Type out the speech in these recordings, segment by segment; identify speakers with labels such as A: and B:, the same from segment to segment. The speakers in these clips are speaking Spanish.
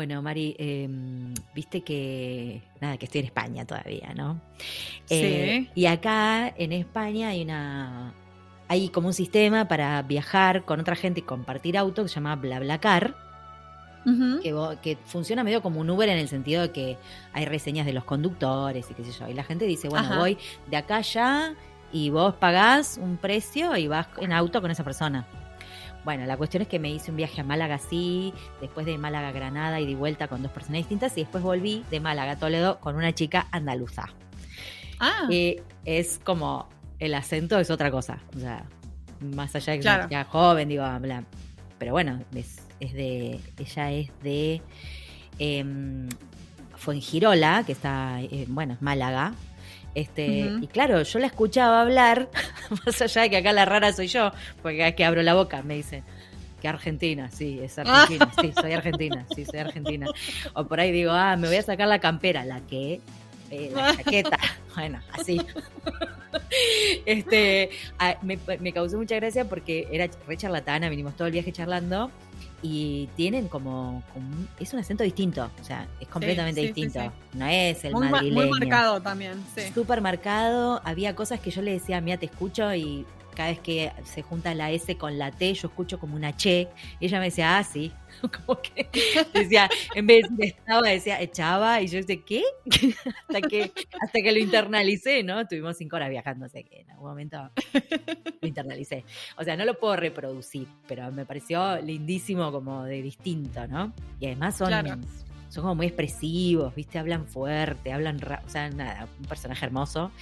A: Bueno, Mari, em, viste que, nada, que estoy en España todavía, ¿no?
B: Sí.
A: Eh, y acá en España hay una, hay como un sistema para viajar con otra gente y compartir auto que se llama BlaBlaCar,
B: Ujú.
A: que, que funciona medio como un Uber en el sentido de que hay reseñas de los conductores y qué sé yo. Y la gente dice, bueno,
B: Ajá.
A: voy de acá allá y vos pagás un precio y vas en auto con esa persona. Bueno, la cuestión es que me hice un viaje a Málaga así, después de Málaga a Granada y de vuelta con dos personas distintas y después volví de Málaga a Toledo con una chica andaluza.
B: Ah,
A: Y es como el acento es otra cosa. O sea, más allá de que
B: Claro.
A: sea joven, digo, habla. Pero bueno, es, es de. Ella es de. em, Fuengirola, que está, eh, bueno, es Málaga. Este. Y claro, yo la escuchaba hablar, más allá de que acá la rara soy yo, porque cada vez que abro la boca me dicen que Argentina, sí, es Argentina, sí, soy Argentina, sí, soy Argentina. O por ahí digo, ah, me voy a sacar la campera, la que, eh, la chaqueta, bueno, así. Este, me, me causó mucha gracia porque era re charlatana, vinimos todo el viaje charlando y tienen como, es un acento distinto, o sea, es completamente
B: sí, sí,
A: distinto,
B: sí.
A: no es el
B: muy, ma-
A: madrileño.
B: muy marcado también, sí.
A: Súper marcado, había cosas que yo le decía, mira, te escucho y cada vez que se junta la S con la T, yo escucho como una che. Y ella me decía, ah, sí. Como que decía, en vez de estaba, decía echaba. Y yo decía, ¿qué? hasta, que, hasta que lo internalicé, ¿no? Estuvimos cinco horas viajando, sé que en algún momento lo internalicé. O sea, no lo puedo reproducir, pero me pareció lindísimo como de distinto, ¿no? Y además son,
B: Claro.
A: Son como muy expresivos, ¿viste? Hablan fuerte, hablan, o sea, nada, un personaje hermoso.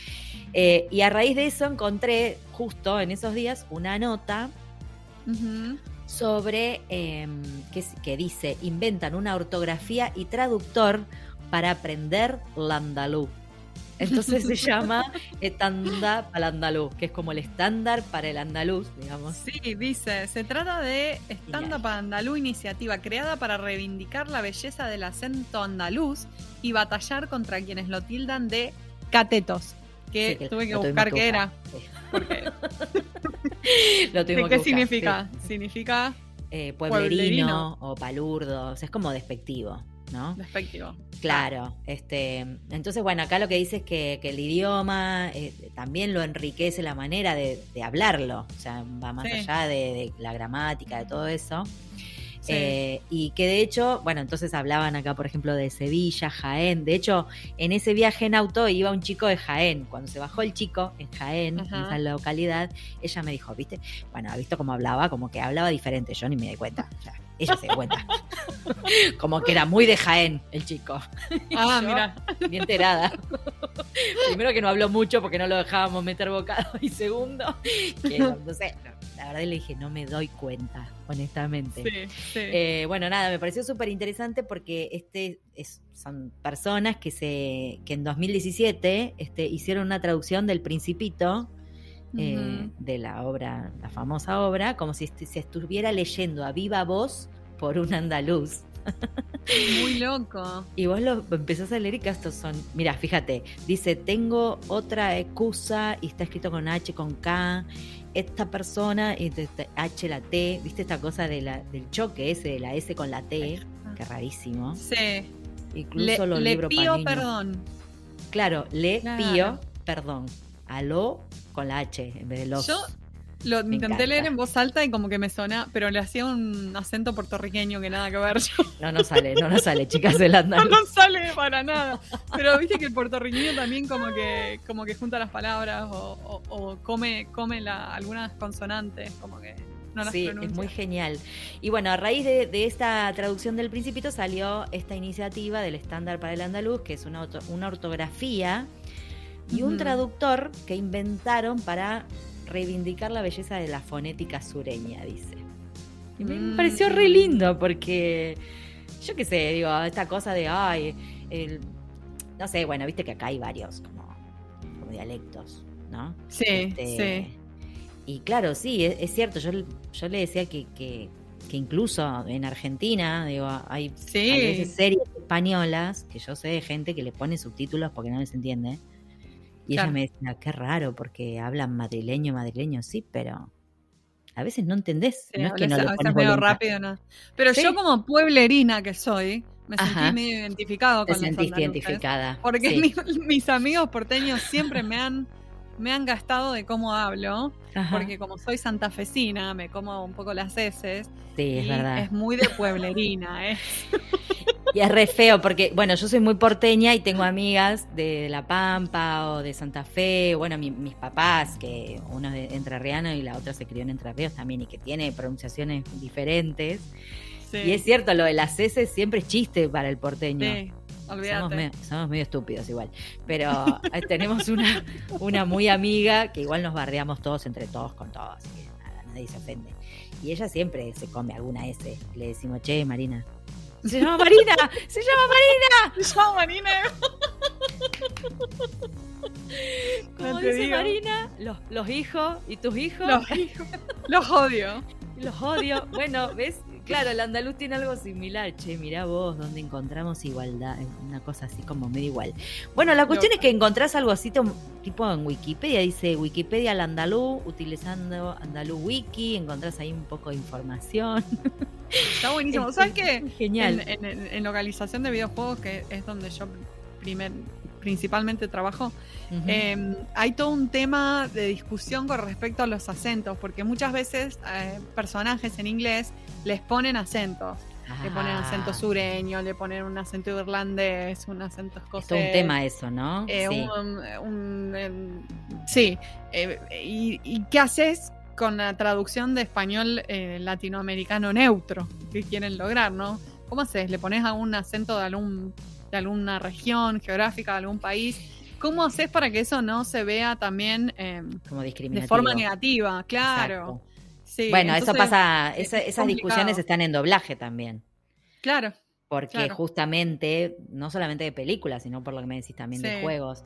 A: Eh, y a raíz de eso encontré justo en esos días una nota sobre eh, que, que dice, inventan una ortografía y traductor para aprender landalú. Entonces se llama Etanda para andaluz, que es como el estándar para el andaluz, digamos.
B: Sí, dice, se trata de Stand Up Andalú, iniciativa creada para reivindicar la belleza del acento andaluz y batallar contra quienes lo tildan de catetos, que
A: Sí, que
B: tuve que buscar qué era. Porque,
A: Lo
B: ¿Qué,
A: tuvimos
B: qué
A: que buscar,
B: significa?
A: sí.
B: Significa
A: Eh, pueblerino,
B: Pueblerino.
A: o palurdo, o sea, es como despectivo, ¿no?
B: despectivo.
A: Claro, este, entonces bueno, acá lo que dice es que, que el idioma eh, también lo enriquece la manera de, de hablarlo, o sea, va más
B: Sí.
A: allá de, de la gramática, de todo eso.
B: Sí.
A: Eh, y que de hecho, bueno, entonces hablaban acá, por ejemplo, de Sevilla, Jaén. De hecho, en ese viaje en auto iba un chico de Jaén. Cuando se bajó el chico en Jaén, en esa localidad, ella me dijo, ¿viste? Bueno, ¿ha visto cómo hablaba? Como que hablaba diferente. Yo ni me di cuenta. O sea, ella se dio cuenta. como que era muy de Jaén el chico.
B: Ah, mira.
A: Bien enterada. Primero que no habló mucho porque no lo dejábamos meter bocado. Y segundo, que no, no sé, la verdad le dije, no me doy cuenta, honestamente.
B: Sí, sí.
A: Eh, bueno, nada, me pareció súper interesante porque este es- son personas que se que en 2017 este, hicieron una traducción del Principito eh, de la obra, la famosa obra, como si se estuviera leyendo a viva voz por un andaluz.
B: Muy loco.
A: Y vos lo empezás a leer y que estos son, mira, fíjate, dice, tengo otra excusa y está escrito con H, con K, esta persona, y te- te- H la T, viste esta cosa de la, del choque ese, de la S con la T, que rarísimo.
B: Sí.
A: Incluso
B: Le,
A: los
B: le
A: libros niños.
B: perdón.
A: Claro, le
B: Claro.
A: pío perdón. Aló con la H en vez de los.
B: Yo lo
A: Me
B: intenté
A: encanta.
B: leer en voz alta y como que me suena, pero le hacía un acento puertorriqueño que nada que ver. Yo
A: No nos sale, no nos sale, chicas del
B: no
A: andaluz.
B: nos sale para nada. Pero viste que el puertorriqueño también como que, como que junta las palabras o, o- o come, come la, algunas consonantes, como que no las
A: sí,
B: pronuncia.
A: es muy genial. Y bueno, a raíz de, de esta traducción del Principito salió esta iniciativa del estándar para el andaluz, que es una, una ortografía y un traductor que inventaron para reivindicar la belleza de la fonética sureña, dice. Y me
B: Mm.
A: pareció re lindo porque, yo qué sé, digo, esta cosa de, ay, el- no sé, bueno, viste que acá hay varios como, como dialectos, ¿no?
B: Sí,
A: Este,
B: sí.
A: Y claro, sí, es, es cierto. Yo, yo le decía que, que, que incluso en Argentina, digo, hay,
B: Sí.
A: hay veces series españolas que yo sé de gente que le pone subtítulos porque no les entiende. Y
B: Claro.
A: ella me decía, qué raro, porque hablan madrileño, madrileño, sí, pero a veces no entendés.
B: Sí,
A: no es que no
B: a veces medio rápido, ¿no? Pero
A: Sí.
B: yo como pueblerina que soy, me
A: Ajá.
B: sentí medio identificado
A: Te
B: con los
A: sentiste identificada.
B: Porque
A: Sí.
B: mis amigos porteños siempre me han, me han gastado de cómo hablo,
A: Ajá.
B: porque como soy santafesina, me como un poco las heces.
A: Sí, es
B: y
A: verdad.
B: es muy de pueblerina, ¿eh?
A: Y es re feo porque, bueno, yo soy muy porteña y tengo amigas de La Pampa o de Santa Fe, bueno, mi- mis papás, que uno es de entrerriano y la otra se crió en Entre Ríos también y que tiene pronunciaciones diferentes.
B: Sí,
A: Y es cierto, lo de las S siempre es chiste para el porteño.
B: sí,
A: Somos medio, somos medio estúpidos igual. Pero eh, tenemos una, una muy amiga que igual nos barreamos todos entre todos con todos. Que nada, nadie se ofende. Y ella siempre se come alguna S. Le decimos, che, Marina. Se llama Marina, se llama Marina.
B: Yo, Marina.
A: Como
B: No
A: dice
B: digo.
A: Marina, los, los hijos y tus hijos,
B: Los hijos. Los odio.
A: los odio. Bueno, ¿ves? Claro, el andaluz tiene algo similar. Che, mirá vos, donde encontramos igualdad. Una cosa así como medio igual. Bueno, la cuestión es que encontrás algo así tipo en Wikipedia. Dice Wikipedia al andaluz, utilizando andaluz wiki. Encontrás ahí un poco de información.
B: Está buenísimo. ¿Sabes qué?
A: Genial.
B: En, en- en localización de videojuegos, que es donde yo primer, principalmente trabajo, eh, hay todo un tema de discusión con respecto a los acentos, porque muchas veces eh, personajes en inglés les ponen acentos. Le ponen acento sureño, le ponen un acento irlandés, un acento
A: Es
B: escocés.
A: todo un tema eso, ¿no?
B: Eh,
A: sí.
B: un- un, sí. eh, y, y qué haces con la traducción de español eh, latinoamericano neutro que quieren lograr, ¿no? ¿Cómo haces? ¿Le pones algún acento de, algún, de alguna región geográfica, de algún país? ¿Cómo haces para que eso no se vea también
A: Como
B: de forma negativa? Claro.
A: Exacto.
B: Sí,
A: bueno, eso pasa, esa-
B: es
A: esas discusiones están en doblaje también.
B: Claro,
A: Porque
B: Claro.
A: justamente, no solamente de películas, sino por lo que me decís también de juegos.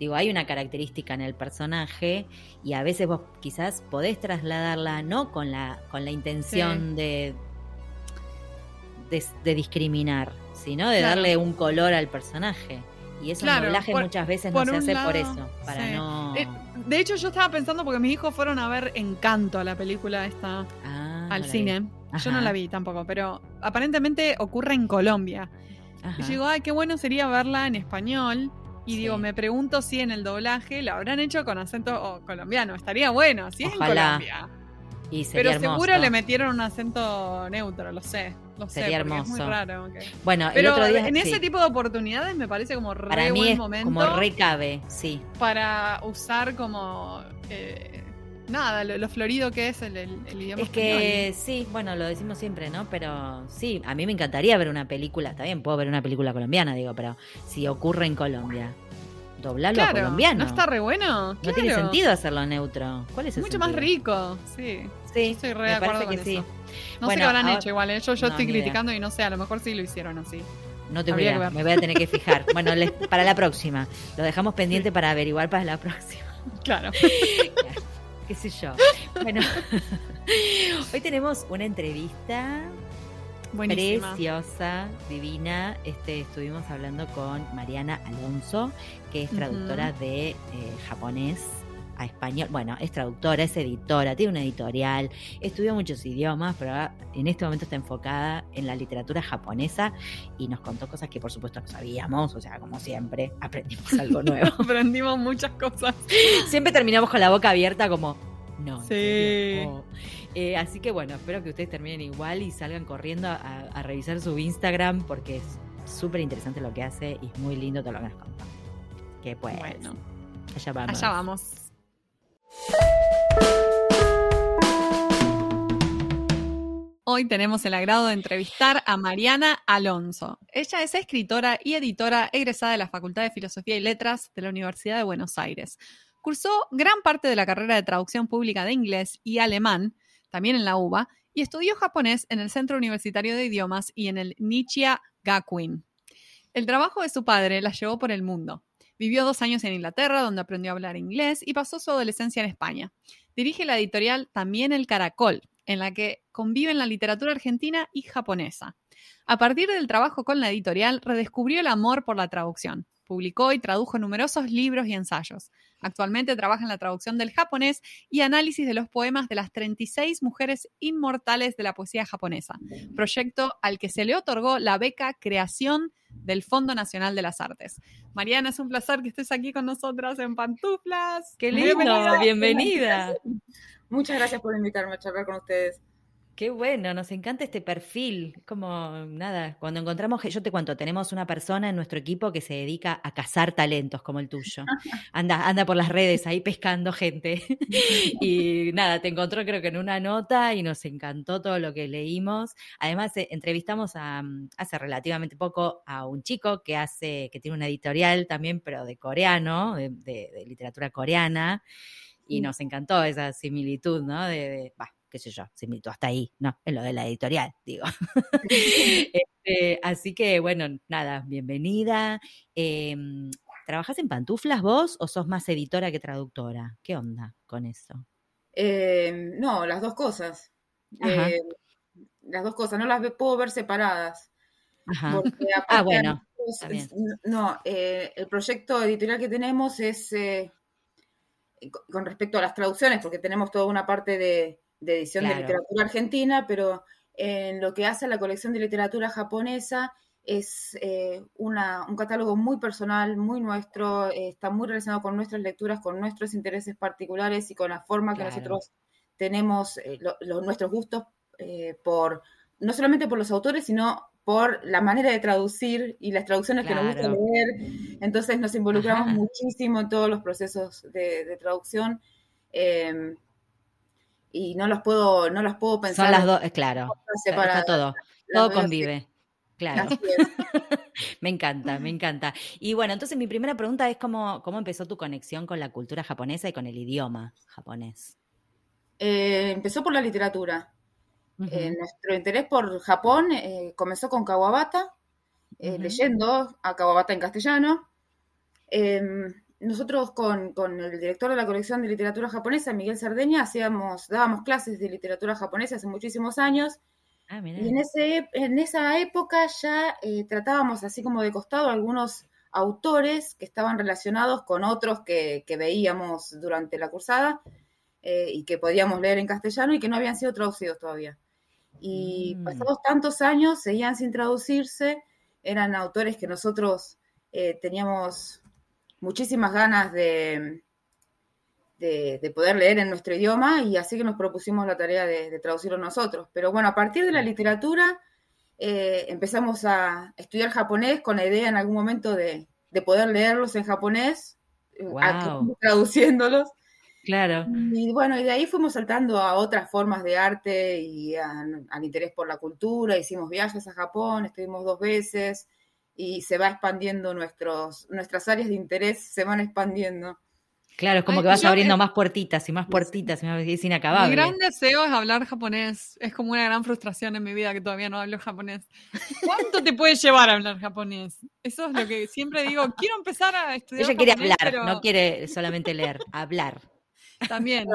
A: Digo, hay una característica en el personaje y a veces vos quizás podés trasladarla no con la, con la intención de, de, de discriminar, sino de
B: Claro.
A: darle un color al personaje. Y eso
B: Claro,
A: en doblaje
B: por-
A: muchas veces no se hace por eso, para
B: sí.
A: no...
B: Eh, de hecho, yo estaba pensando porque mis hijos fueron a ver Encanto, la película esta,
A: Ah,
B: al
A: no
B: cine. Yo no la vi tampoco, pero aparentemente ocurre en Colombia.
A: Ajá.
B: Y yo digo, ay, qué bueno sería verla en español. Y
A: Sí.
B: digo, me pregunto si en el doblaje la habrán hecho con acento oh, colombiano. Estaría bueno, si es en. Colombia.
A: Y sería
B: Pero seguro le metieron un acento neutro, lo sé. Lo sé,
A: Sería
B: es
A: hermoso.
B: muy raro.
A: Bueno, el
B: Pero
A: otro día...
B: en
A: sí.
B: ese tipo de oportunidades me parece como re
A: para mí
B: buen
A: es
B: momento
A: como recabe, sí.
B: para usar como eh, nada, lo, lo florido que es el, el- el idioma
A: Es que sí, bueno, lo decimos siempre, ¿no? Pero sí, a mí me encantaría ver una película, está bien, puedo ver una película colombiana, digo, pero si ocurre en Colombia, doblarlo a
B: Claro,
A: colombiano.
B: ¿no está re bueno?
A: No tiene sentido hacerlo neutro. ¿Cuál es el
B: Mucho más rico, sí.
A: Sí,
B: Estoy re de acuerdo con
A: que sí.
B: eso. No sé qué habrán
A: ahora-
B: hecho igual, ¿eh? yo, yo
A: No,
B: estoy
A: idea.
B: criticando y no sé, a lo mejor sí lo hicieron así.
A: No
B: que ver.
A: me voy a tener que fijar. Bueno, les- para la próxima. Lo dejamos pendiente para averiguar para la próxima.
B: Claro.
A: qué sé yo. Bueno, hoy tenemos una entrevista
B: Buenísima.
A: preciosa, divina. Este, estuvimos hablando con Mariana Alonso, que es traductora de eh, japonés a español. Bueno, es traductora, es editora, tiene una editorial, estudió muchos idiomas, pero en este momento está enfocada en la literatura japonesa y nos contó cosas que por supuesto no sabíamos, o sea, como siempre, aprendimos algo nuevo.
B: Aprendimos muchas cosas.
A: siempre terminamos con la boca abierta como, no. ¿en
B: Sí.
A: Oh. Eh, así que bueno, espero que ustedes terminen igual y salgan corriendo a, a revisar su Instagram porque es súper interesante lo que hace y es muy lindo todo lo que nos contó. Que pues,
B: Bueno,
A: allá vamos.
B: allá vamos. Hoy tenemos el agrado de entrevistar a Mariana Alonso. Ella es escritora y editora egresada de la Facultad de Filosofía y Letras de la Universidad de Buenos Aires. Cursó gran parte de la carrera de traducción pública de inglés y alemán, también en la UBA, y estudió japonés en el Centro Universitario de Idiomas y en el Nichia Gakuin. El trabajo de su padre la llevó por el mundo. Vivió dos años en Inglaterra, donde aprendió a hablar inglés y pasó su adolescencia en España. Dirige la editorial También el Caracol, en la que conviven la literatura argentina y japonesa. A partir del trabajo con la editorial, redescubrió el amor por la traducción. Publicó y tradujo numerosos libros y ensayos. Actualmente trabaja en la traducción del japonés y análisis de los poemas de las 36 mujeres inmortales de la poesía japonesa, proyecto al que se le otorgó la beca Creación del Fondo Nacional de las Artes. Mariana, es un placer que estés aquí con nosotras en Pantuflas.
A: ¡Qué lindo! Bienvenida.
C: Muchas gracias por invitarme a charlar con ustedes.
A: Qué bueno, nos encanta este perfil. Como nada, cuando encontramos, yo te cuento, tenemos una persona en nuestro equipo que se dedica a cazar talentos como el tuyo. Anda, anda por las redes ahí pescando gente. y nada, te encontró creo que en una nota y nos encantó todo lo que leímos. Además, eh, entrevistamos a, mm, hace relativamente poco a un chico que hace, que tiene una editorial también, pero de coreano, de, literatura coreana. Y nos encantó esa similitud, ¿no? De, qué sé yo, se invitó hasta ahí, no, en lo de la editorial, digo. Este, así que, bueno, nada, bienvenida. Em, ¿Trabajas en pantuflas vos o sos más editora que traductora? ¿Qué onda con eso?
C: Em, no, las dos cosas. Em, las dos cosas, no las puedo ver separadas.
A: Ajá. ah, bueno.
C: no, eh, el proyecto editorial que tenemos es eh, con respecto a las traducciones, porque tenemos toda una parte de, de edición de literatura argentina, pero en lo que hace a la colección de literatura japonesa es eh, una, un catálogo muy personal, muy nuestro, eh, está muy relacionado con nuestras lecturas, con nuestros intereses particulares y con la forma que nosotros tenemos eh, nuestros gustos por no solamente por los autores, sino por la manera de traducir y las traducciones que nos gusta leer. Entonces nos involucramos muchísimo en todos los procesos de, de traducción. Em, y no los puedo, no los puedo pensar.
A: Son las dos, claro. Está todo, todo convive. Claro. me encanta, me encanta. Y bueno, entonces mi primera pregunta es cómo, cómo empezó tu conexión con la cultura japonesa y con el idioma japonés.
C: Eh, empezó por la literatura. Eh, nuestro interés por Japón eh, comenzó con Kawabata, leyendo a Kawabata en castellano. Nosotros con, el director de la colección de literatura japonesa, Miguel Sardeña, hacíamos, dábamos clases de literatura japonesa hace muchísimos años. Ah, y en, ese, en esa época ya eh, tratábamos así como de costado algunos autores que estaban relacionados con otros que, veíamos durante la cursada eh, y que podíamos leer en castellano y que no habían sido traducidos todavía. Y mm. pasados tantos años seguían sin traducirse, eran autores que nosotros eh, teníamos muchísimas ganas de, de, poder leer en nuestro idioma y así que nos propusimos la tarea de, traducirlo nosotros. Pero bueno, a partir de la literatura eh, empezamos a estudiar japonés con la idea en algún momento de, poder leerlos en japonés, eh, traduciéndolos.
A: Claro.
C: Y bueno, y de ahí fuimos saltando a otras formas de arte y al interés por la cultura. Hicimos viajes a Japón, estuvimos dos veces y se va expandiendo nuestros, nuestras áreas de interés, se van expandiendo.
A: Claro, es como que vas abriendo más puertitas y más puertitas y más es inacabable.
B: Mi gran deseo es hablar japonés. Es como una gran frustración en mi vida que todavía no hablo japonés. ¿Cuánto te puede llevar a hablar japonés? Eso es lo que siempre digo. Quiero empezar a estudiar.
A: Ella quiere hablar, no quiere solamente leer, hablar.
B: También.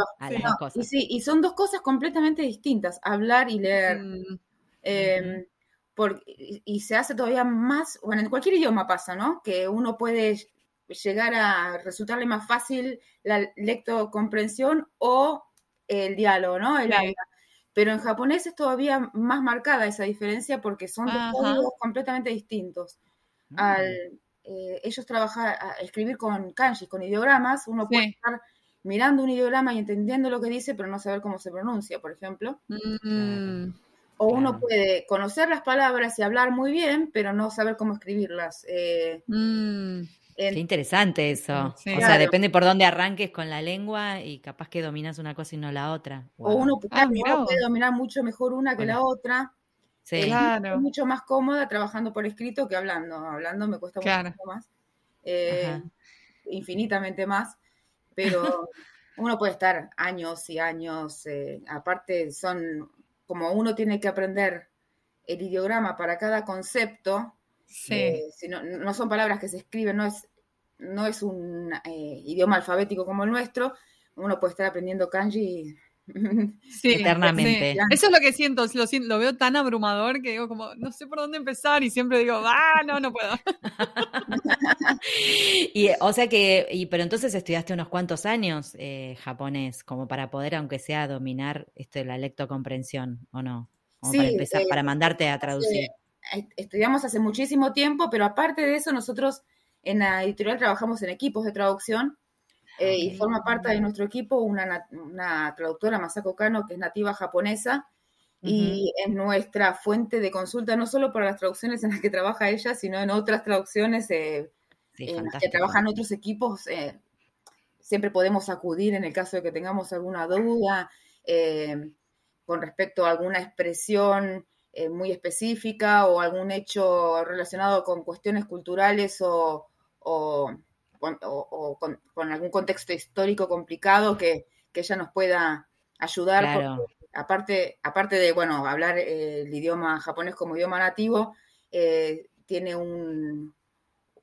C: y, sí, y son dos cosas completamente distintas, hablar y leer. Mm. Em, y se hace todavía más, bueno, en cualquier idioma pasa, ¿no? Que uno puede llegar a resultarle más fácil la lectocomprensión o el diálogo, ¿no? pero en japonés es todavía más marcada esa diferencia porque son dos códigos completamente distintos. Mm. Al eh, ellos trabajar, escribir con kanji, con ideogramas, uno puede estar mirando un ideograma y entendiendo lo que dice, pero no saber cómo se pronuncia, por ejemplo.
B: Mm.
C: O uno puede conocer las palabras y hablar muy bien, pero no saber cómo escribirlas. Eh,
A: mm, Qué interesante eso. o sea, depende por dónde arranques con la lengua y capaz que dominas una cosa y no la otra.
C: O uno, ah, puede dominar mucho mejor una que la otra.
A: Sí.
C: Claro. Es mucho más cómoda trabajando por escrito que hablando. Hablando me cuesta mucho más. Eh, infinitamente más. Pero uno puede estar años y años. Eh, aparte, son como uno tiene que aprender el ideograma para cada concepto, eh, si no, son palabras que se escriben, no es, no es un eh, idioma alfabético como el nuestro, uno puede estar aprendiendo kanji
A: sí, eternamente.
B: Eso es lo que siento, lo, lo, veo tan abrumador que digo como, no sé por dónde empezar y siempre digo, ah, no, no puedo.
A: y, o sea que, y, pero entonces estudiaste unos cuantos años eh, japonés, como para poder, aunque sea, dominar esto de la lectocomprensión, ¿o no? para empezar, para mandarte a traducir.
C: estudiamos hace muchísimo tiempo, pero aparte de eso, nosotros en la editorial trabajamos en equipos de traducción eh, y forma parte de nuestro equipo una, una, traductora, Masako Kano, que es nativa japonesa y es nuestra fuente de consulta no solo para las traducciones en las que trabaja ella, sino en otras traducciones eh, en las que trabajan otros equipos. Eh, siempre podemos acudir en el caso de que tengamos alguna duda con respecto a alguna expresión muy específica o algún hecho relacionado con cuestiones culturales o o, con, algún contexto histórico complicado que, ella nos pueda ayudar. aparte, aparte de, bueno, hablar eh, el idioma japonés como idioma nativo, eh, tiene un,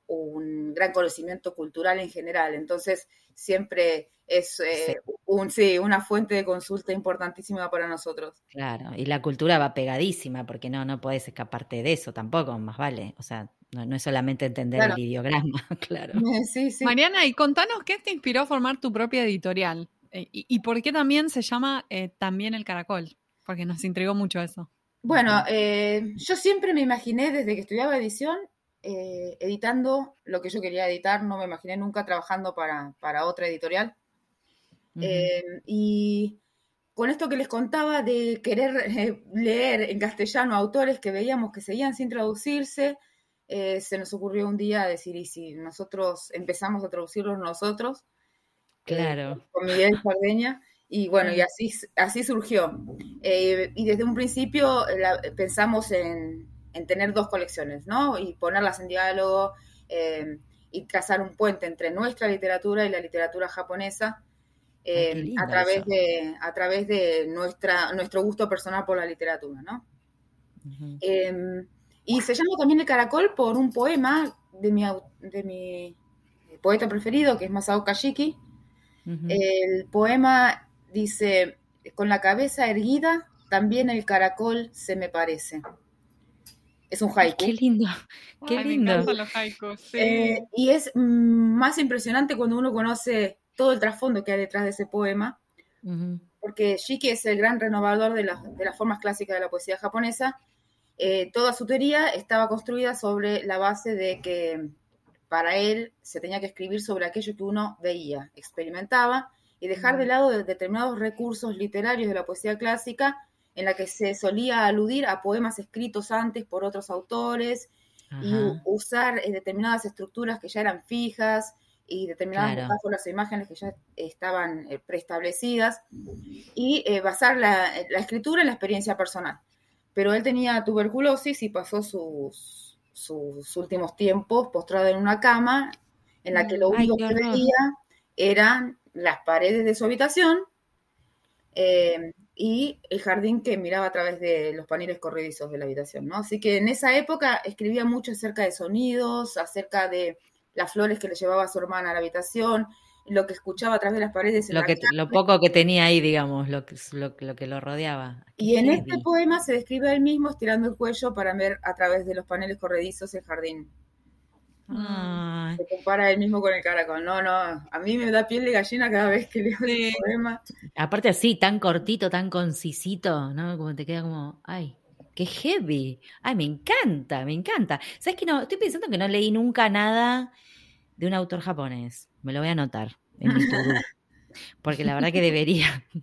C: un gran conocimiento cultural en general. Entonces, siempre es eh, Un, sí, una fuente de consulta importantísima para nosotros.
A: Claro, y la cultura va pegadísima, porque no, no puedes escaparte de eso tampoco, más vale. O sea, no, es solamente entender el ideograma, claro.
B: Mariana, y contanos qué te inspiró a formar tu propia editorial eh, y, por qué también se llama eh, También el Caracol, porque nos intrigó mucho eso.
C: Bueno, eh, yo siempre me imaginé desde que estudiaba edición editando lo que yo quería editar, no me imaginé nunca trabajando para, otra editorial. y con esto que les contaba de querer leer en castellano autores que veíamos que seguían sin traducirse, eh, se nos ocurrió un día decir, ¿y si nosotros empezamos a traducirlos nosotros?
A: Eh, claro.
C: con Miguel Sardeña. Y bueno, y así, así surgió. Eh, y desde un principio pensamos en, tener dos colecciones, ¿no? Y ponerlas en diálogo y trazar un puente entre nuestra literatura y la literatura japonesa. a través de a través de nuestra nuestro gusto personal por la literatura, ¿no? Y se llama también El Caracol por un poema de mi, de mi poeta preferido, que es Masao Kashiki. El poema dice, con la cabeza erguida, también el caracol se me parece. Es un haiku.
A: Qué lindo, qué lindo.
B: los haikus,
C: eh, y es más impresionante cuando uno conoce todo el trasfondo que hay detrás de ese poema, porque Shiki es el gran renovador de, de las formas clásicas de la poesía japonesa eh, toda su teoría estaba construida sobre la base de que para él se tenía que escribir sobre aquello que uno veía, experimentaba y dejar de lado determinados recursos literarios de la poesía clásica en la que se solía aludir a poemas escritos antes por otros autores y usar eh, determinadas estructuras que ya eran fijas y determinadas metáforas o imágenes que ya estaban eh, preestablecidas y basar la, escritura en la experiencia personal. Pero él tenía tuberculosis y pasó sus, sus últimos tiempos postrado en una cama en la que lo único que veía eran las paredes de su habitación eh, y el jardín que miraba a través de los paneles corredizos de la habitación, ¿no? Así que en esa época escribía mucho acerca de sonidos, acerca de las flores que le llevaba a su hermana a la habitación, lo que escuchaba a través de las paredes.
A: lo, que, lo poco que tenía ahí, digamos, lo que lo, que lo rodeaba.
C: Y en este poema se describe a él mismo estirando el cuello para ver a través de los paneles corredizos el jardín. Se compara él mismo con el caracol. No, no, a mí me da piel de gallina cada vez que leo el poema.
A: Aparte así, tan cortito, tan concisito, ¿no? Como te queda como, ay, qué heavy. Ay, me encanta, me encanta. ¿Sabes que no? Estoy pensando que no leí nunca nada de un autor japonés. Me lo voy a anotar en mi Porque la verdad que debería.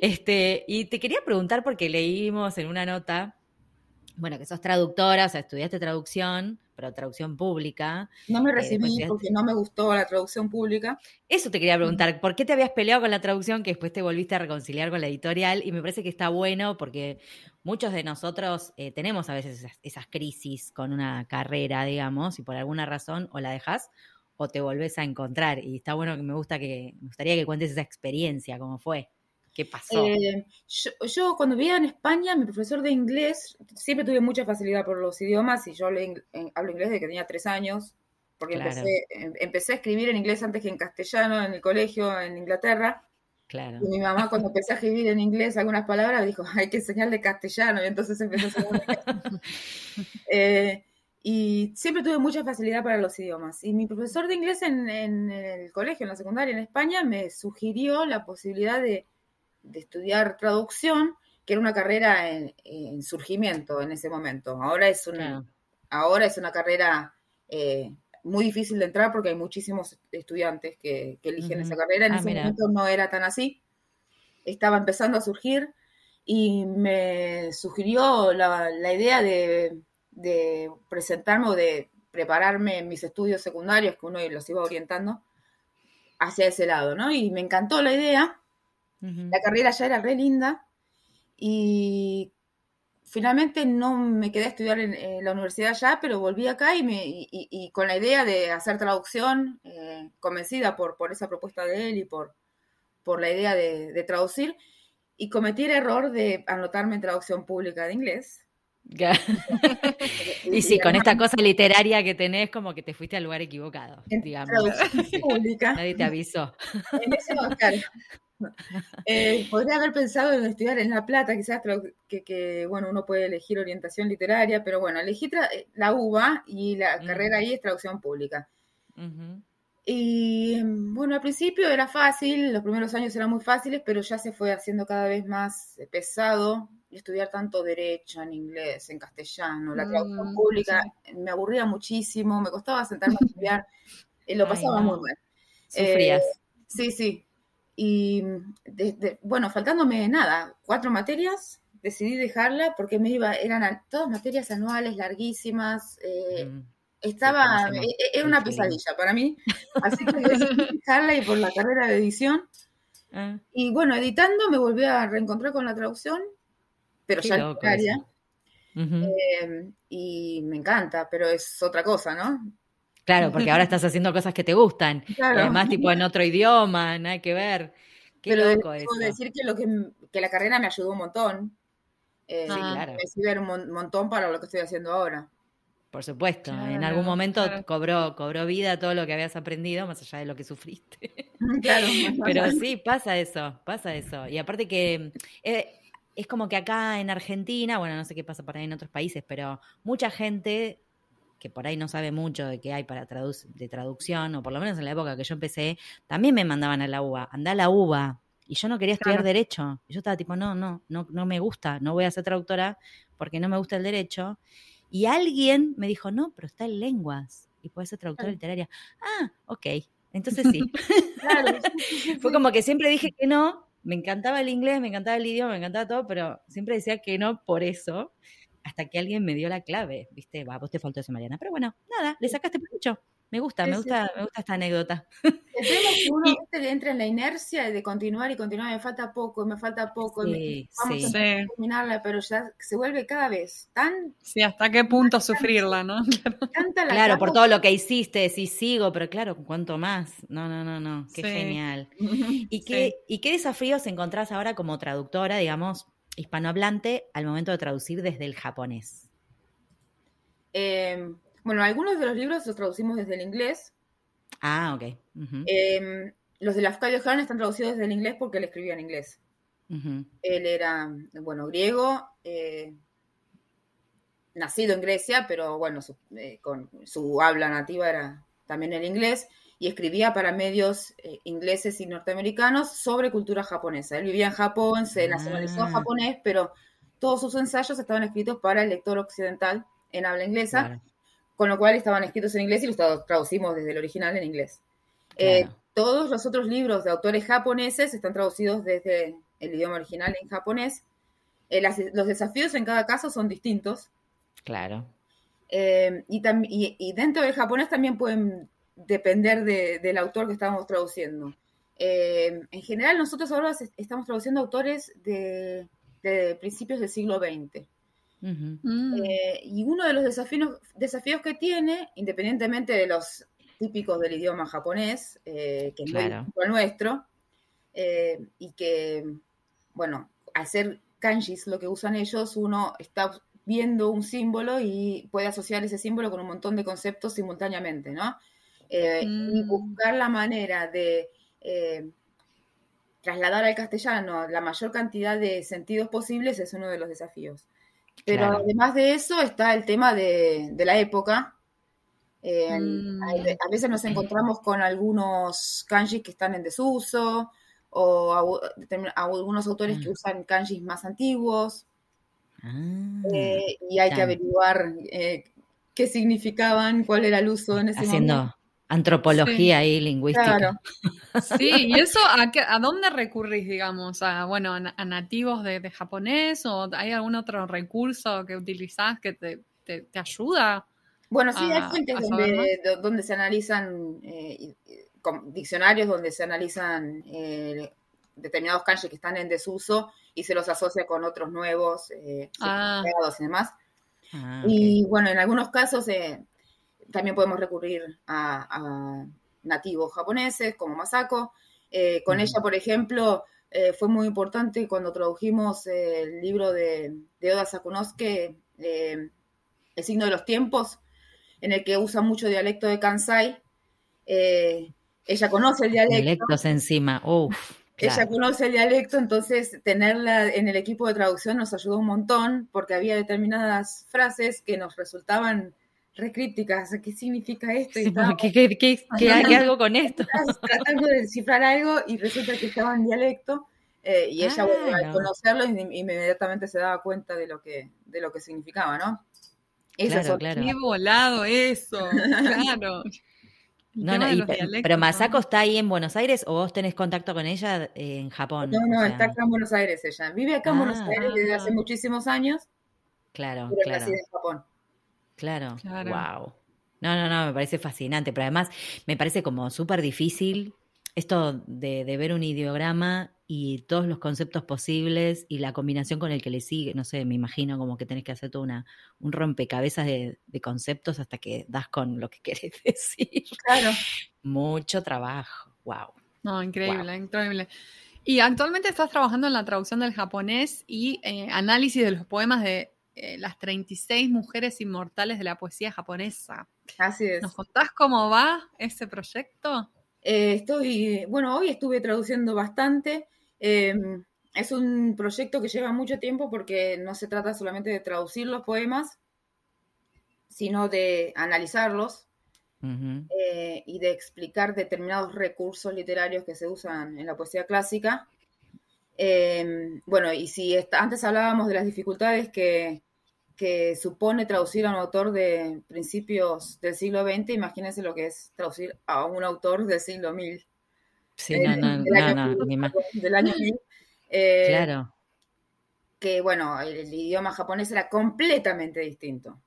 A: Este, y te quería preguntar, porque leímos en una nota, bueno, que sos traductora, o sea, estudiaste traducción, pero traducción pública.
C: No me eh, recibí porque no me gustó la traducción pública.
A: Eso te quería preguntar, ¿por qué te habías peleado con la traducción que después te volviste a reconciliar con la editorial? Y me parece que está bueno porque muchos de nosotros eh, tenemos a veces esas, esas, crisis con una carrera, digamos, y por alguna razón o la dejas o te volvés a encontrar. Y está bueno que me gusta que, me gustaría que cuentes esa experiencia, cómo fue. ¿Qué pasó?
C: Eh, yo, cuando vivía en España, mi profesor de inglés, siempre tuve mucha facilidad por los idiomas y yo hablo inglés desde que tenía tres años, porque empecé, em, empecé, a escribir en inglés antes que en castellano en el colegio en Inglaterra.
A: Claro.
C: Y mi mamá cuando empecé a escribir en inglés algunas palabras dijo, hay que enseñarle castellano, y entonces empezó a hacer Y siempre tuve mucha facilidad para los idiomas. Y mi profesor de inglés en, el colegio, en la secundaria en España, me sugirió la posibilidad de, estudiar traducción, que era una carrera en, surgimiento en ese momento. Ahora es una, ahora es una carrera eh, muy difícil de entrar porque hay muchísimos estudiantes que, eligen esa carrera. En ah, ese momento no era tan así. Estaba empezando a surgir y me sugirió la idea de de presentarme o de prepararme en mis estudios secundarios, que uno los iba orientando hacia ese lado, ¿no? Y me encantó la idea. La carrera ya era re linda y finalmente no me quedé a estudiar en, la universidad ya, pero volví acá y, me, y, con la idea de hacer traducción, eh, convencida por, por esa propuesta de él y por, por la idea de, de traducir, y cometí el error de anotarme en traducción pública de inglés,
A: y sí, con esta cosa literaria que tenés, como que te fuiste al lugar equivocado, digamos. Nadie te avisó. En ese
C: eh, podría haber pensado en estudiar en La Plata, quizás que, bueno, uno puede elegir orientación literaria, pero bueno, elegí eh, la UBA y la carrera ahí es traducción pública. Y bueno, al principio era fácil, los primeros años eran muy fáciles, pero ya se fue haciendo cada vez más pesado estudiar tanto derecho en inglés, en castellano, la traducción mm, pública, me aburría muchísimo, me costaba sentarme a estudiar, y lo pasaba muy mal.
A: Sufrías.
C: Eh, sí, sí. Y bueno, faltándome nada, cuatro materias, decidí dejarla porque me iba, eran todas materias anuales larguísimas. Eh, mm, estaba, e, e, era una pesadilla para mí, así que decidí dejarla y por la carrera de edición. Ah. Y bueno, editando me volví a reencontrar con la traducción pero ya literaria. Em, y me encanta, pero es otra cosa, ¿no?
A: Claro, porque ahora estás haciendo cosas que te gustan. además, tipo en otro idioma, nada que ver. Qué pero loco
C: eso. decir que, lo que, que, la carrera me ayudó un montón. Eh, sí, claro. Me sirve un montón para lo que estoy haciendo ahora.
A: Por supuesto, en algún momento cobró, cobró vida todo lo que habías aprendido, más allá de lo que sufriste. Claro. Pero sí, pasa eso, pasa eso. Y aparte que eh, es como que acá en Argentina, bueno, no sé qué pasa por ahí en otros países, pero mucha gente que por ahí no sabe mucho de qué hay para de traducción, o por lo menos en la época que yo empecé, también me mandaban a la UBA, anda a la UBA. Y yo no quería estudiar derecho. Y yo estaba tipo, no, no, no, no me gusta, no voy a ser traductora porque no me gusta el derecho. Y alguien me dijo, no, pero está en lenguas y puedes ser traductora literaria. Ah, ok. Entonces sí. Fue como que siempre dije que no, me encantaba el inglés, me encantaba el idioma, me encantaba todo, pero siempre decía que no por eso, hasta que alguien me dio la clave, ¿viste? Va, vos te faltó eso, Mariana. Pero bueno, nada, le sacaste mucho. Me gusta, me gusta, me gusta esta anécdota.
C: Esperemos que uno y, entra en la inercia de continuar y continuar, me falta poco, me falta poco, vamos a terminarla, pero ya se vuelve cada vez tan...
B: Sí, hasta qué punto sufrirla, ¿no?
A: claro, por todo lo que hiciste, sí sigo, pero claro, ¿cuánto más? No, no, no, no, qué genial. ¿Y qué, ¿Y qué desafíos encontrás ahora como traductora, digamos, hispanohablante, al momento de traducir desde el japonés?
C: Eh, bueno, algunos de los libros los traducimos desde el inglés.
A: Ah, ok.
C: Em, los de Lafcadio Hearn están traducidos desde el inglés porque él escribía en inglés. Él era, bueno, griego, eh, nacido en Grecia, pero bueno, su, eh, con su habla nativa era también el inglés y escribía para medios eh, ingleses y norteamericanos sobre cultura japonesa. Él vivía en Japón, se nacionalizó ah. japonés, pero todos sus ensayos estaban escritos para el lector occidental en habla inglesa con lo cual estaban escritos en inglés y los traducimos desde el original en inglés. Eh, todos los otros libros de autores japoneses están traducidos desde el idioma original en japonés. Eh, los desafíos en cada caso son distintos.
A: Claro.
C: Eh, y, dentro del japonés también pueden depender del autor que estamos traduciendo. en general, nosotros ahora estamos traduciendo autores de, de principios del siglo XX. Mm. Eh, y uno de los desafíos, desafíos que tiene, independientemente de los típicos del idioma japonés, eh, que es el nuestro, eh, y que, bueno, hacer kanjis, lo que usan ellos, uno está viendo un símbolo y puede asociar ese símbolo con un montón de conceptos simultáneamente, ¿no? Y mm. buscar la manera de trasladar al castellano la mayor cantidad de sentidos posibles es uno de los desafíos. Pero además de eso está el tema de, la época. Mm. a, veces nos encontramos con algunos kanjis que están en desuso o algunos autores que mm. usan kanjis más antiguos. Ah, eh, y hay que averiguar eh, qué significaban, cuál era el uso en ese
A: Haciendo antropología y lingüística.
B: Sí, ¿y eso a, dónde recurrís, digamos? ¿A, bueno, a, nativos de, japonés o hay algún otro recurso que utilizás que te, ayuda?
C: Bueno, sí, hay fuentes donde, se analizan eh, diccionarios donde se analizan determinados kanji que están en desuso y se los asocia con otros nuevos eh, ah. y demás. Ah, y bueno, en algunos casos eh, también podemos recurrir a, nativos japoneses como Masako. Eh, con ella, por ejemplo, eh, fue muy importante cuando tradujimos el libro de, Oda Sakunosuke, El signo de los tiempos, en el que usa mucho dialecto de Kansai. ella conoce el dialecto.
A: Dialectos encima, uff.
C: Ella conoce el dialecto, entonces tenerla en el equipo de traducción nos ayudó un montón porque había determinadas frases que nos resultaban recrípticas. ¿Qué significa esto?
A: ¿Qué, hay algo con esto?
C: Tratando de descifrar algo y resulta que estaba en dialecto. Eh, y ella, al conocerlo, inmediatamente se daba cuenta de lo que, de lo que significaba, ¿no?
B: Claro, claro. Qué volado eso, claro.
A: No, no, pero Masako está ahí en Buenos Aires o vos tenés contacto con ella en Japón.
C: No, no, está acá en Buenos Aires ella. Vive acá en Buenos ah. Aires desde hace muchísimos años.
A: Claro, claro. en Japón. Claro, claro. Wow. No, no, no, me parece fascinante, pero además me parece como súper difícil esto de, de, ver un ideograma y todos los conceptos posibles y la combinación con el que le sigue, no sé, me imagino como que tenés que hacer todo una, un rompecabezas de, conceptos hasta que das con lo que querés decir.
C: Claro.
A: Mucho trabajo, wow.
B: No, increíble, increíble. Y actualmente estás trabajando en la traducción del japonés y eh, análisis de los poemas de eh, las 36 mujeres inmortales de la poesía japonesa.
C: Así es.
B: ¿Nos contás cómo va ese proyecto?
C: Eh, estoy, bueno, hoy estuve traduciendo bastante. Em, es un proyecto que lleva mucho tiempo porque no se trata solamente de traducir los poemas, sino de analizarlos eh, y de explicar determinados recursos literarios que se usan en la poesía clásica. Em, bueno, y si antes hablábamos de las dificultades que, que supone traducir a un autor de principios del siglo XX, imagínense lo que es traducir a un autor del siglo 1000.
A: Sí, no, no, no, no,
C: Del año 1000. Eh, claro. Que bueno, el, idioma japonés era completamente distinto.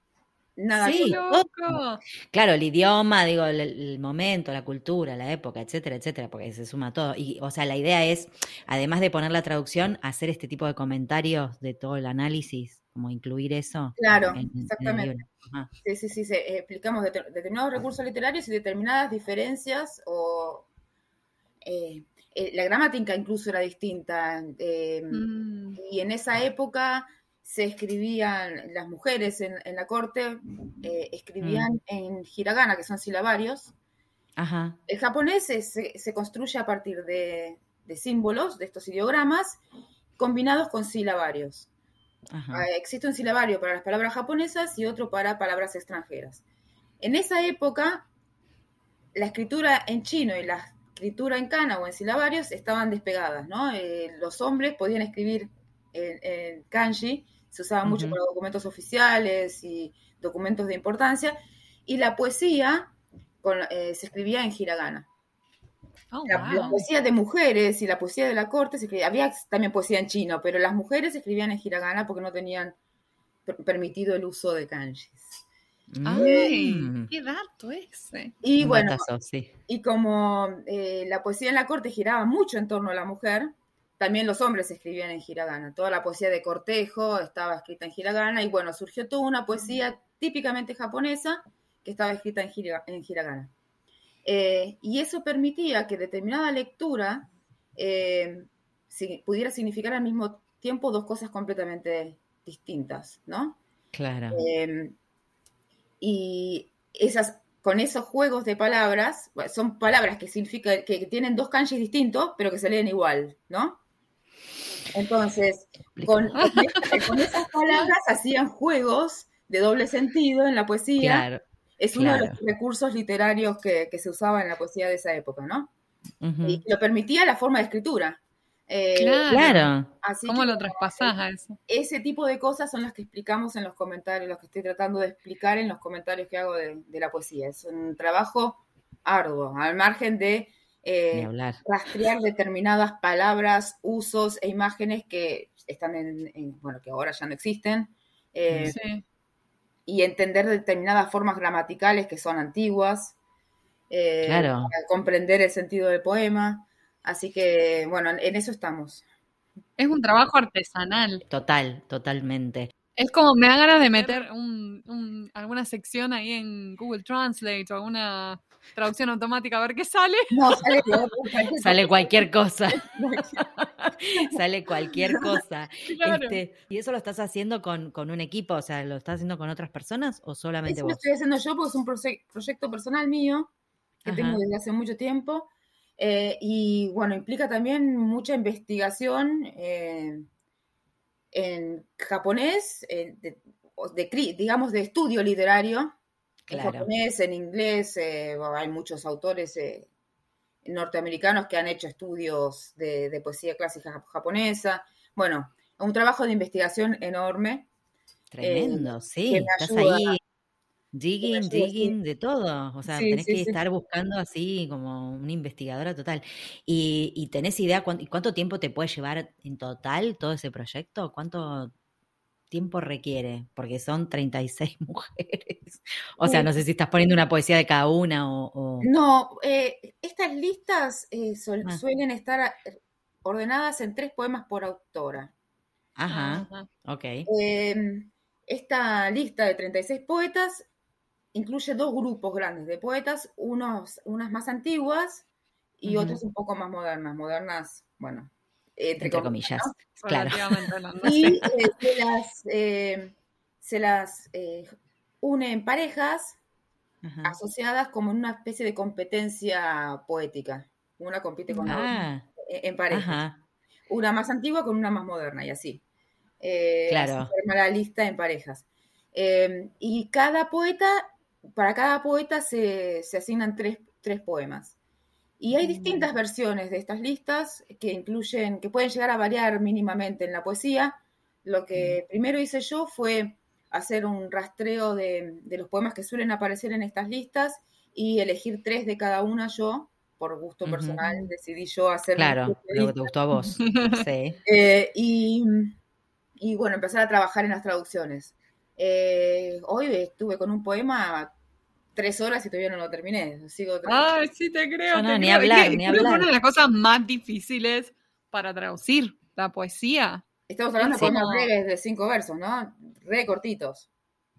A: Nada sí, loco. Claro, el idioma, digo, el, momento, la cultura, la época, etcétera, etcétera, porque se suma todo. Y, o sea, la idea es, además de poner la traducción, hacer este tipo de comentarios de todo el análisis como incluir eso.
C: Claro, exactamente. sí, sí, sí, eh, explicamos determinados recursos literarios y determinadas diferencias o... Eh, eh, la gramática incluso era distinta. Mm. Y en esa época se escribían, las mujeres en, la corte escribían mm. en hiragana, que son silabarios. Ajá. El japonés se, se, construye a partir de, de, símbolos, de estos ideogramas, combinados con silabarios. Ah, existe un silabario para las palabras japonesas y otro para palabras extranjeras. En esa época, la escritura en chino y la escritura en kana o en silabarios estaban despegadas, ¿no? Eh, los hombres podían escribir en, kanji, se usaba mucho para documentos oficiales y documentos de importancia, y la poesía eh, se escribía en hiragana. Oh, la, poesía de mujeres y la poesía de la corte se escribía, había también poesía en chino, pero las mujeres escribían en hiragana porque no tenían permitido el uso de kanjis.
B: ¡Ay! Mm. ¡Qué dato ese!
C: Y bueno, y como eh, la poesía en la corte giraba mucho en torno a la mujer, también los hombres escribían en hiragana. Toda la poesía de cortejo estaba escrita en hiragana y bueno, surgió toda una poesía típicamente japonesa que estaba escrita en, en hiragana. Eh, y eso permitía que determinada lectura eh, pudiera significar al mismo tiempo dos cosas completamente distintas, ¿no?
A: Claro.
C: Em, y esas, con esos juegos de palabras, son palabras que significan que tienen dos kanjis distintos, pero que se leen igual, ¿no? Entonces, con, con, esas palabras hacían juegos de doble sentido en la poesía. Claro, es uno de los recursos literarios que, se usaba en la poesía de esa época, ¿no? Y lo permitía la forma de escritura.
B: Eh, claro. ¿Cómo lo traspasás a eso?
C: Ese tipo de cosas son las que explicamos en los comentarios, los que estoy tratando de explicar en los comentarios que hago de, la poesía. Es un trabajo arduo, al margen de eh, rastrear determinadas palabras, usos e imágenes que están en, bueno, que ahora ya no existen. Eh, y entender determinadas formas gramaticales que son antiguas. claro. Para comprender el sentido del poema. Así que, bueno, en eso estamos.
B: Es un trabajo artesanal.
A: Total, totalmente.
B: Es como me da ganas de meter un, alguna sección ahí en Google Translate o alguna traducción automática a ver qué sale.
A: No, sale, sale cualquier cosa. sale cualquier cosa. Este, ¿Y eso lo estás haciendo con, un equipo? O sea, ¿lo estás haciendo con otras personas o solamente
C: eso
A: vos?
C: Lo estoy haciendo yo porque es un proyecto personal mío que tengo desde hace mucho tiempo eh, y bueno, implica también mucha investigación eh, en japonés, eh, de, digamos de estudio literario, en japonés, en inglés, hay muchos autores norteamericanos que han hecho estudios de, poesía clásica japonesa. Bueno, un trabajo de investigación enorme.
A: Tremendo, sí, estás ahí Digging, digging, de todo. O sea, tenés que estar buscando así como una investigadora total. ¿Y, tenés idea cuánto, tiempo te puede llevar en total todo ese proyecto? ¿Cuánto tiempo requiere? Porque son 36 mujeres. O sea, no sé si estás poniendo una poesía de cada una o...
C: No, eh, estas listas eh, ah. suelen estar ordenadas en tres poemas por autora.
A: Ajá, ok.
C: Em, esta lista de 36 poetas incluye dos grupos grandes de poetas, unos, unas más antiguas y otras un poco más modernas, modernas, bueno,
A: entre, comillas, claro.
C: Y eh, se las, eh, se las eh, une en parejas asociadas como en una especie de competencia poética. Una compite con la otra ah. en pareja. Una más antigua con una más moderna y así. claro. se la lista en parejas. y cada poeta para cada poeta se, asignan tres, poemas. Y hay distintas versiones de estas listas que incluyen, que pueden llegar a variar mínimamente en la poesía. Lo que primero hice yo fue hacer un rastreo de, los poemas que suelen aparecer en estas listas y elegir tres de cada una yo, por gusto personal, decidí yo hacer.
A: Claro, lo que te gustó a vos. sí.
C: Eh, y, y, bueno, empezar a trabajar en las traducciones. Eh, hoy estuve con un poema tres horas y todavía no lo terminé. Sigo
B: Ay, sí, te creo.
A: No, ni hablar, ni hablar.
B: una de las cosas más difíciles para traducir la poesía.
C: Estamos hablando de poemas breves de cinco versos, ¿no? Re cortitos.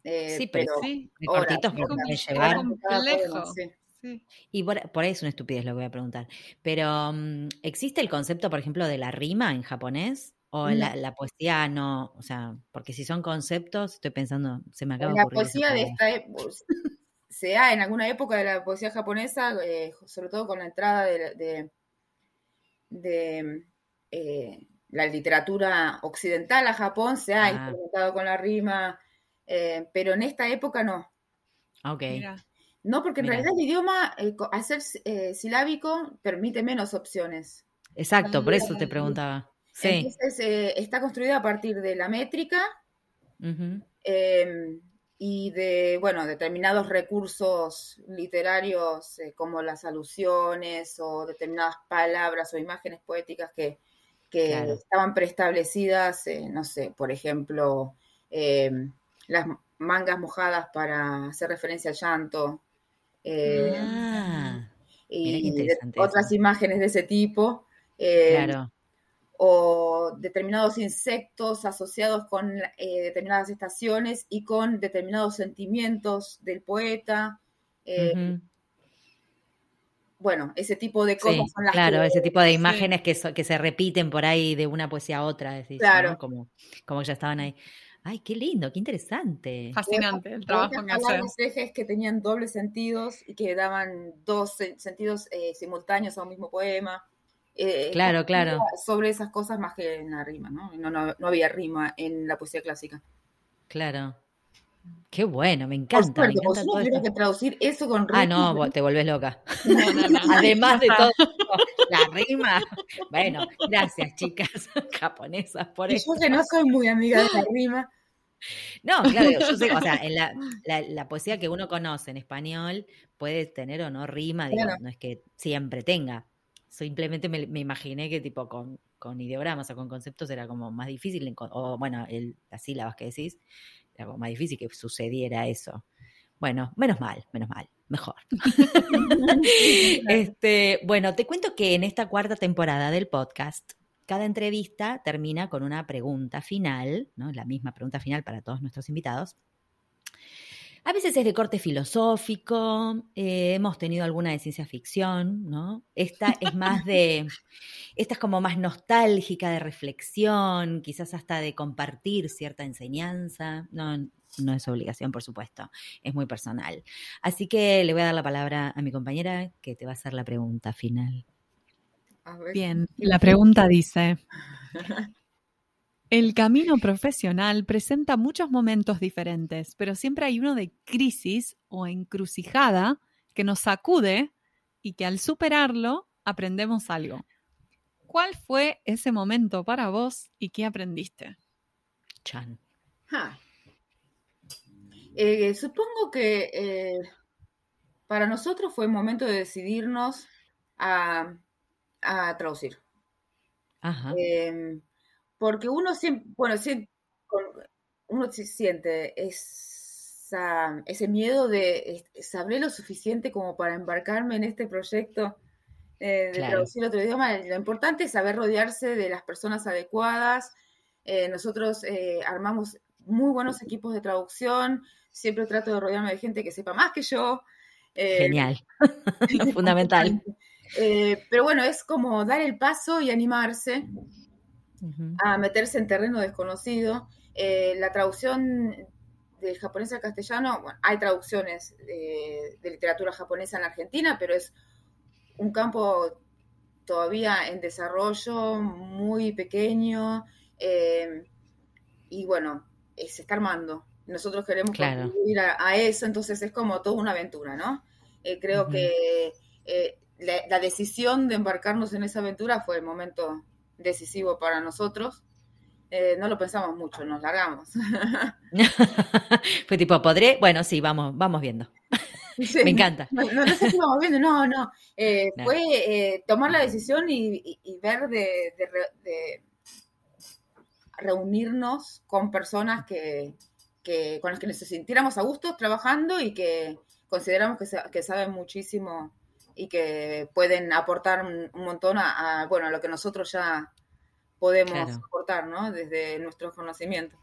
A: Eh, sí, pero, sí. cortitos para llevar. Complejo. Y por, por, ahí es una estupidez lo que voy a preguntar. Pero, mm, ¿existe el concepto, por ejemplo, de la rima en japonés? O la, poesía no, o sea, porque si son conceptos, estoy pensando, se me acaba
C: de ocurrir. La poesía de esta época se ha en alguna época de la poesía japonesa, eh, sobre todo con la entrada de, de, eh, la literatura occidental a Japón, se ha ah. con la rima, eh, pero en esta época no.
A: Ok.
C: No, porque en realidad el idioma, al ser silábico, permite menos opciones.
A: Exacto, por eso te preguntaba.
C: Entonces, eh, está construida a partir de la métrica em, y de, bueno, determinados recursos literarios eh, como las alusiones o determinadas palabras o imágenes poéticas que, estaban preestablecidas, eh, no sé, por ejemplo, em, las mangas mojadas para hacer referencia al llanto. Ah, y otras imágenes de ese tipo. Claro o determinados insectos asociados con eh, determinadas estaciones y con determinados sentimientos del poeta. Eh, bueno, ese tipo de cosas
A: son las Claro, ese tipo de imágenes que, que, se repiten por ahí de una poesía a otra, decís, claro. como, como ya estaban ahí. Ay, qué lindo, qué interesante.
B: Fascinante el trabajo que
C: haces. ejes que tenían dobles sentidos y que daban dos sentidos eh, simultáneos a un mismo poema. Eh,
A: claro, claro.
C: Sobre esas cosas más que en la rima, ¿no? No, no, no había rima en la poesía clásica.
A: Claro. Qué bueno, me encanta. me encanta
C: todo que traducir eso con
A: rima. Ah, no, te vuelves loca. Además de todo, la rima. Bueno, gracias, chicas japonesas, por eso.
C: Yo que no soy muy amiga de la rima.
A: No, claro, yo sé, o sea, en la, poesía que uno conoce en español puede tener o no rima, digo, no es que siempre tenga. Simplemente me, imaginé que tipo con, con, ideogramas o con conceptos era como más difícil, o bueno, el, las sílabas que decís, era como más difícil que sucediera eso. Bueno, menos mal, menos mal, mejor. este, bueno, te cuento que en esta cuarta temporada del podcast, cada entrevista termina con una pregunta final, ¿no? La misma pregunta final para todos nuestros invitados. A veces es de corte filosófico, eh, hemos tenido alguna de ciencia ficción, ¿no? Esta es más de, esta es como más nostálgica, de reflexión, quizás hasta de compartir cierta enseñanza. No, no es obligación, por supuesto, es muy personal. Así que le voy a dar la palabra a mi compañera que te va a hacer la pregunta final.
B: Bien, la pregunta dice, el camino profesional presenta muchos momentos diferentes, pero siempre hay uno de crisis o encrucijada que nos sacude y que al superarlo aprendemos algo. ¿Cuál fue ese momento para vos y qué aprendiste?
A: Chan.
C: Eh, supongo que eh, para nosotros fue el momento de decidirnos a, traducir. Ajá. Em, porque uno siempre, bueno, uno se siente ese miedo de saber lo suficiente como para embarcarme en este proyecto eh, de traducir otro idioma. Lo importante es saber rodearse de las personas adecuadas. Eh, nosotros eh, armamos muy buenos equipos de traducción. Siempre trato de rodearme de gente que sepa más que yo.
A: Genial, fundamental.
C: pero bueno, es como dar el paso y animarse a meterse en terreno desconocido. Eh, la traducción del japonés al castellano, bueno, hay traducciones de, literatura japonesa en Argentina, pero es un campo todavía en desarrollo, muy pequeño, eh, y bueno, eh, se está armando. Nosotros queremos contribuir a, eso, entonces es como toda una aventura, ¿no? creo que la, decisión de embarcarnos en esa aventura fue el momento decisivo para nosotros. Eh, no lo pensamos mucho, nos largamos.
A: Fue tipo, ¿podré? Bueno, sí, vamos, vamos viendo. Me encanta.
C: No, no, sé si vamos viendo, no, no. Eh, fue eh, tomar la decisión y, ver de, reunirnos con personas que, con las que nos sintiéramos a gusto trabajando y que consideramos que, que saben muchísimo y que pueden aportar un, montón a, bueno, a lo que nosotros ya podemos aportar, ¿no? Desde nuestros conocimientos.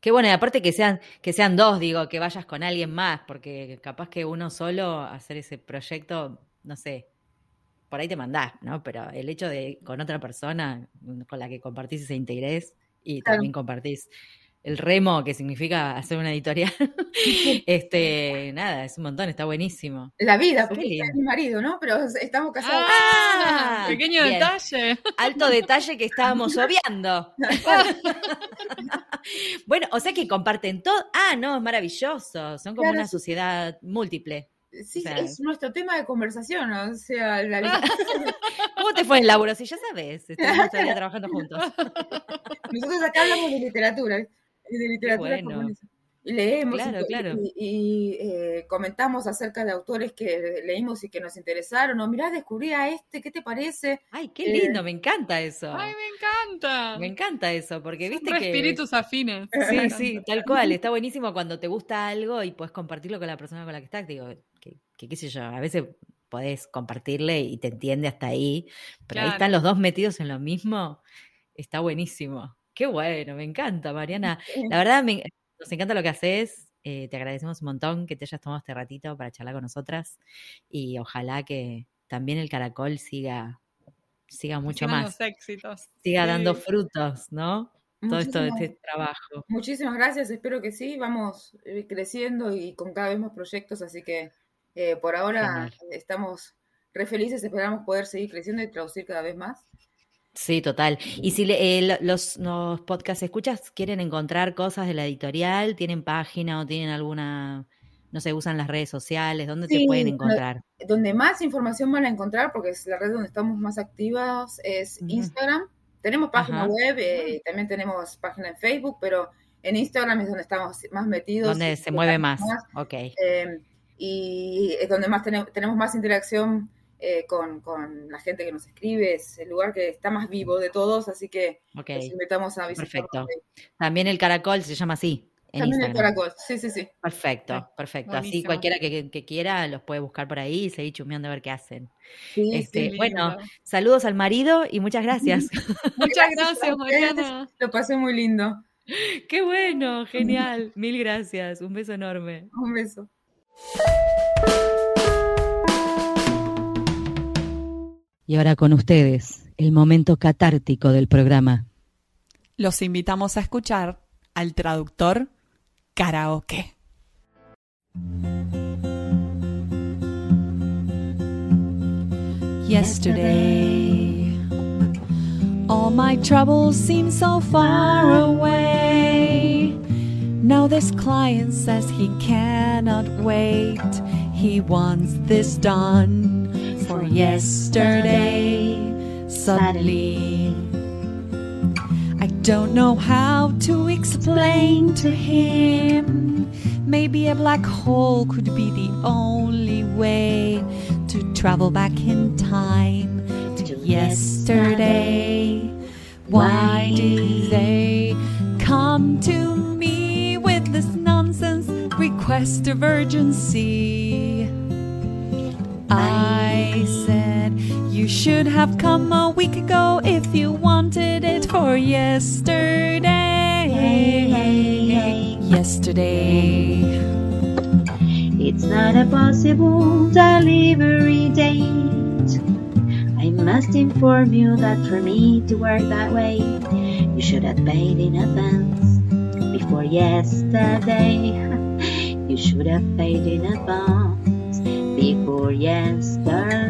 A: Qué bueno, y aparte que sean, que sean dos, digo, que vayas con alguien más, porque capaz que uno solo hacer ese proyecto, no sé, por ahí te mandás, ¿no? Pero el hecho de con otra persona con la que compartís ese interés y también compartís el remo, que significa hacer una editorial. este, nada, es un montón, está buenísimo.
C: La vida, porque es mi marido, ¿no? Pero estamos casados.
B: Ah, pequeño detalle.
A: Alto detalle que estábamos obviando. bueno, o sea que comparten todo. Ah, no, es maravilloso. Son como una sociedad múltiple.
C: Sí, es nuestro tema de conversación, o sea, la
A: ¿Cómo te fue el laburo? Si ya sabes, estamos todavía trabajando juntos.
C: Nosotros acá hablamos de literatura de literatura Y leemos y, eh, comentamos acerca de autores que leímos y que nos interesaron. O mirá, descubrí a este, ¿qué te parece?
A: Ay, qué lindo, eh, me encanta eso.
B: Ay, me encanta.
A: Me encanta eso, porque viste que.
B: espíritus afines.
A: Sí, sí, tal cual. Está buenísimo cuando te gusta algo y puedes compartirlo con la persona con la que estás. Digo, que, qué sé yo, a veces podés compartirle y te entiende hasta ahí, pero ahí están los dos metidos en lo mismo. Está buenísimo. Qué bueno, me encanta, Mariana. La verdad, nos encanta lo que haces. Eh, te agradecemos un montón que te hayas tomado este ratito para charlar con nosotras y ojalá que también el caracol siga, siga mucho más.
B: éxitos.
A: Siga dando frutos, ¿no? Todo esto de este trabajo.
C: Muchísimas gracias, espero que sí. Vamos eh, creciendo y con cada vez más proyectos, así que eh, por ahora estamos re felices, esperamos poder seguir creciendo y traducir cada vez más.
A: Sí, total. Y si eh, los, los podcast escuchas quieren encontrar cosas de la editorial, ¿tienen página o tienen alguna, no sé, usan las redes sociales? ¿Dónde te pueden encontrar?
C: Donde más información van a encontrar, porque es la red donde estamos más activos, es Instagram. Tenemos página web, eh, también tenemos página en Facebook, pero en Instagram es donde estamos más metidos.
A: Donde se mueve más, ok.
C: Eh, y es donde más tenemos, tenemos más interacción eh, con, con, la gente que nos escribe, es el lugar que está más vivo de todos, así que los invitamos a visitar.
A: Perfecto. También el caracol se llama así.
C: También el caracol, sí, sí, sí.
A: Perfecto, perfecto. Así cualquiera que, quiera los puede buscar por ahí y seguir chumeando a ver qué hacen. Sí, este, bueno, saludos al marido y muchas gracias.
B: muchas gracias, Mariana.
C: Lo pasé muy lindo.
A: Qué bueno, genial. Mil gracias. Un beso enorme.
C: Un beso.
A: Y ahora con ustedes, el momento catártico del programa.
B: Los invitamos a escuchar al traductor karaoke. Yesterday, all my troubles seem so far away. Now this client says he cannot wait. He wants this done for yesterday. Suddenly, I don't know how to explain to him. Maybe a black hole could be the only way to travel back in time to yesterday. Why did they come to me with this nonsense request of urgency? I said you should have come a week ago if you wanted it for yesterday. Yesterday.
D: It's not a possible delivery date. I must inform you that for me to work that way, you should have paid in advance before yesterday. you should have paid in advance before yesterday.